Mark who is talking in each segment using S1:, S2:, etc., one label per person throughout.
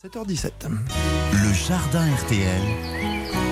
S1: 7h17.
S2: Le jardin RTL.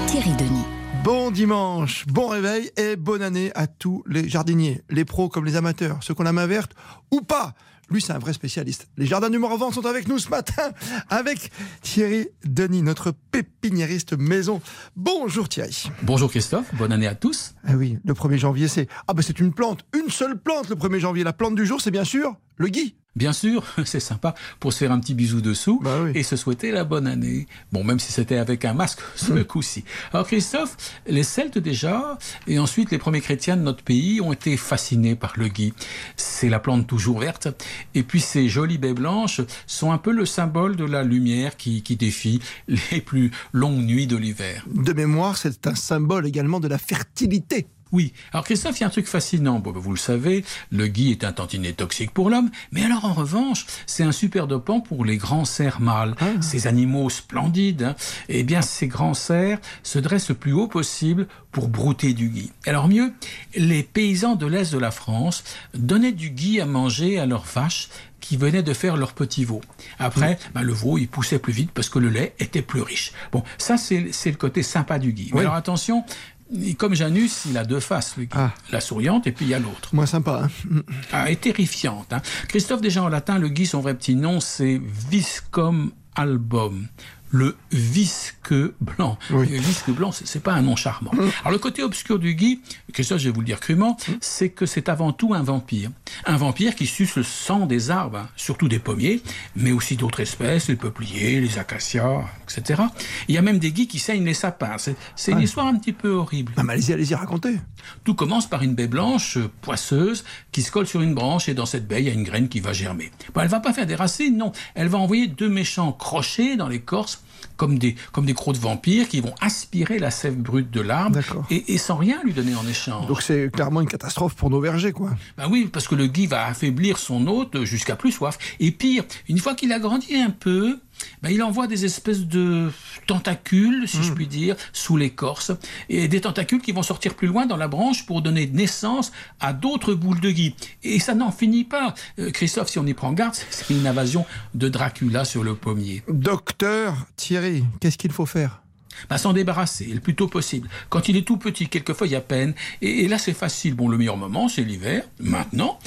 S3: Thierry Denis.
S1: Bon dimanche, bon réveil et bonne année à tous les jardiniers, les pros comme les amateurs, ceux qu'on a main verte ou pas. Lui, c'est un vrai spécialiste. Les jardins du Morvan sont avec nous ce matin avec Thierry Denis, notre pépiniériste maison. Bonjour Thierry.
S4: Bonjour Christophe, bonne année à tous.
S1: Ah oui, le 1er janvier, c'est ah ben c'est une plante, une seule plante le 1er janvier. La plante du jour, c'est bien sûr le gui.
S4: Bien sûr, c'est sympa pour se faire un petit bisou dessous
S1: Bah oui.
S4: et se souhaiter la bonne année. Bon, même si c'était avec un masque, ce
S1: Hmm.
S4: coup-ci. Alors Christophe, les Celtes déjà, et ensuite les premiers chrétiens de notre pays ont été fascinés par le gui. C'est la plante toujours verte. Et puis ces jolies baies blanches sont un peu le symbole de la lumière qui, défie les plus longues nuits de l'hiver.
S1: De mémoire, c'est un symbole également de la fertilité.
S4: Oui. Alors Christophe, il y a un truc fascinant. Bon, ben, vous le savez, le gui est un tantinet toxique pour l'homme, mais alors en revanche, c'est un super dopant pour les grands cerfs mâles. Ces animaux splendides, hein. eh bien ces grands cerfs se dressent le plus haut possible pour brouter du gui. Alors mieux, les paysans de l'est de la France donnaient du gui à manger à leurs vaches qui venaient de faire leur petit veau. Après, ben, le veau, il poussait plus vite parce que le lait était plus riche. Bon, ça, c'est le côté sympa du gui. Mais alors attention, comme Janus, il a deux faces, le gui.
S1: Ah.
S4: La souriante et puis il y a l'autre.
S1: Moins sympa. hein.
S4: Ah, et terrifiante. hein. Christophe, déjà en latin, le gui, son vrai petit nom, c'est Viscum album. Le visque blanc.
S1: Oui.
S4: Le visque blanc, c'est pas un nom charmant. Alors le côté obscur du gui, Christophe, je vais vous le dire crûment, c'est que c'est avant tout un vampire. Un vampire qui suce le sang des arbres, hein, surtout des pommiers, mais aussi d'autres espèces, les peupliers, les acacias, etc. Il y a même des guis qui saignent les sapins. C'est c'est une histoire un petit peu horrible.
S1: Ah, mais allez-y, allez-y, racontez.
S4: Tout commence par une baie blanche euh, poisseuse qui se colle sur une branche et dans cette baie, il y a une graine qui va germer. Bon, elle va pas faire des racines, non. Elle va envoyer deux méchants crochets dans l'écorce comme des, comme des crocs de vampires qui vont aspirer la sève brute de l'arbre et sans rien lui donner en échange.
S1: Donc c'est clairement une catastrophe pour nos vergers, quoi.
S4: Ben oui, parce que le gui va affaiblir son hôte jusqu'à plus soif. Et pire, une fois qu'il a grandi un peu, ben il envoie des espèces de tentacules, si je puis dire, sous l'écorce, et des tentacules qui vont sortir plus loin dans la branche pour donner naissance à d'autres boules de gui. Et ça n'en finit pas. Euh, Christophe, si on y prend garde, c'est une invasion de Dracula sur le pommier.
S1: Docteur Thierry, qu'est-ce qu'il faut faire?
S4: Bah, s'en débarrasser le plus tôt possible. Quand il est tout petit, quelques feuilles à peine, et, et là c'est facile. Bon, le meilleur moment, c'est l'hiver. Maintenant,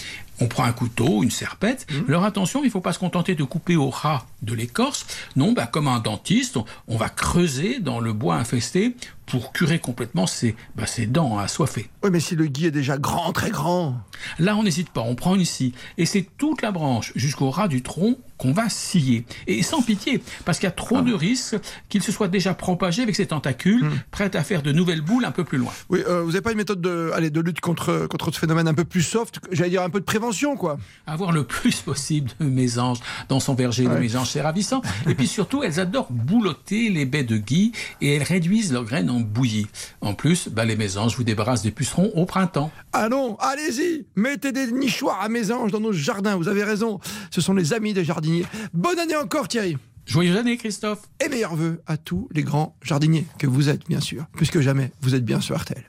S4: on prend un couteau, une serpette. Alors attention, il ne faut pas se contenter de couper au ras de l'écorce. Non, bah, comme un dentiste, on, on va creuser dans le bois infesté pour curer complètement ses, bah, ses dents assoiffées.
S1: Oui, mais si le gui est déjà grand, très grand.
S4: Là, on n'hésite pas, on prend une scie, et c'est toute la branche jusqu'au ras du tronc qu'on va scier. Et sans pitié, parce qu'il y a trop de risques qu'il se soit déjà propagé avec ses tentacules, prêt à faire de nouvelles boules un peu plus loin.
S1: Oui, euh, vous n'avez pas une méthode de, allez, de lutte contre, contre ce phénomène un peu plus soft, j'allais dire un peu de prévention, quoi.
S4: Avoir le plus possible de mésanges dans son verger de
S1: Ouais.
S4: mésanges, c'est ravissant. Et puis surtout, elles adorent boulotter les baies de gui et elles réduisent leurs graines en bouillie. En plus, bah, les mésanges vous débarrassent des pucerons au printemps.
S1: Ah non, allez-y, mettez des nichoirs à mésanges dans nos jardins, vous avez raison. Ce sont les amis des jardiniers. Bonne année encore Thierry
S4: Joyeux année, Christophe
S1: et meilleurs vœux à tous les grands jardiniers que vous êtes, bien sûr. Plus que jamais, vous êtes bien sur RTL.